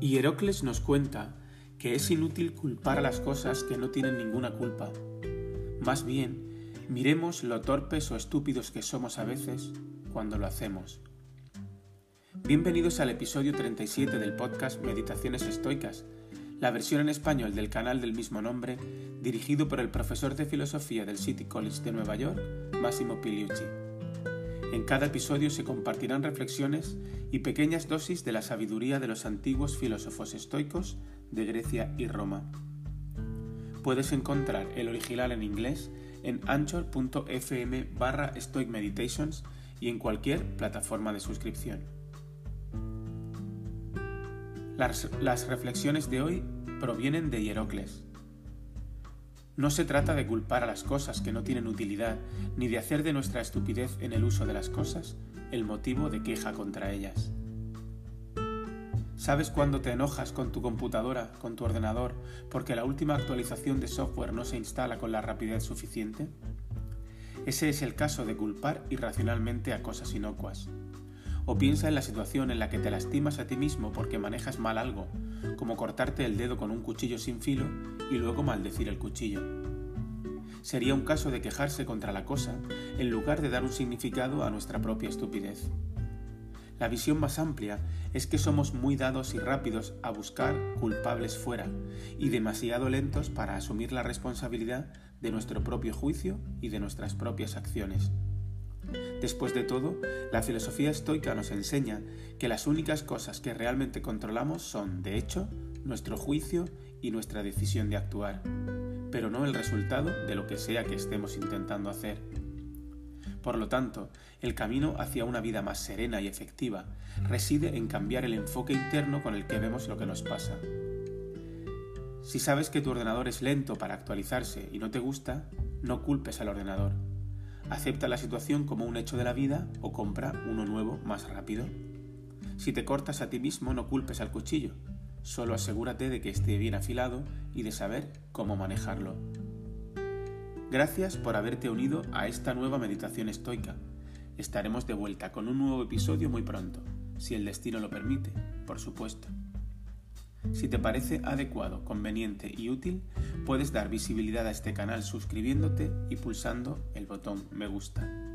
Hierocles nos cuenta que es inútil culpar a las cosas que no tienen ninguna culpa. Más bien, miremos lo torpes o estúpidos que somos a veces cuando lo hacemos. Bienvenidos al episodio 37 del podcast Meditaciones Estoicas, la versión en español del canal del mismo nombre, dirigido por el profesor de filosofía del City College de Nueva York, Massimo Piliucci. En cada episodio se compartirán reflexiones y pequeñas dosis de la sabiduría de los antiguos filósofos estoicos de Grecia y Roma. Puedes encontrar el original en inglés en anchor.fm barra Stoic Meditations y en cualquier plataforma de suscripción. Las, las reflexiones de hoy provienen de Hierocles. No se trata de culpar a las cosas que no tienen utilidad, ni de hacer de nuestra estupidez en el uso de las cosas el motivo de queja contra ellas. ¿Sabes cuándo te enojas con tu computadora, con tu ordenador, porque la última actualización de software no se instala con la rapidez suficiente? Ese es el caso de culpar irracionalmente a cosas inocuas. O piensa en la situación en la que te lastimas a ti mismo porque manejas mal algo, como cortarte el dedo con un cuchillo sin filo y luego maldecir el cuchillo. Sería un caso de quejarse contra la cosa en lugar de dar un significado a nuestra propia estupidez. La visión más amplia es que somos muy dados y rápidos a buscar culpables fuera y demasiado lentos para asumir la responsabilidad de nuestro propio juicio y de nuestras propias acciones. Después de todo, la filosofía estoica nos enseña que las únicas cosas que realmente controlamos son, de hecho, nuestro juicio y nuestra decisión de actuar, pero no el resultado de lo que sea que estemos intentando hacer. Por lo tanto, el camino hacia una vida más serena y efectiva reside en cambiar el enfoque interno con el que vemos lo que nos pasa. Si sabes que tu ordenador es lento para actualizarse y no te gusta, no culpes al ordenador Acepta la situación como un hecho de la vida o compra uno nuevo más rápido. Si te cortas a ti mismo no culpes al cuchillo, solo asegúrate de que esté bien afilado y de saber cómo manejarlo. Gracias por haberte unido a esta nueva meditación estoica. Estaremos de vuelta con un nuevo episodio muy pronto, si el destino lo permite, por supuesto. Si te parece adecuado, conveniente y útil, puedes dar visibilidad a este canal suscribiéndote y pulsando el botón me gusta.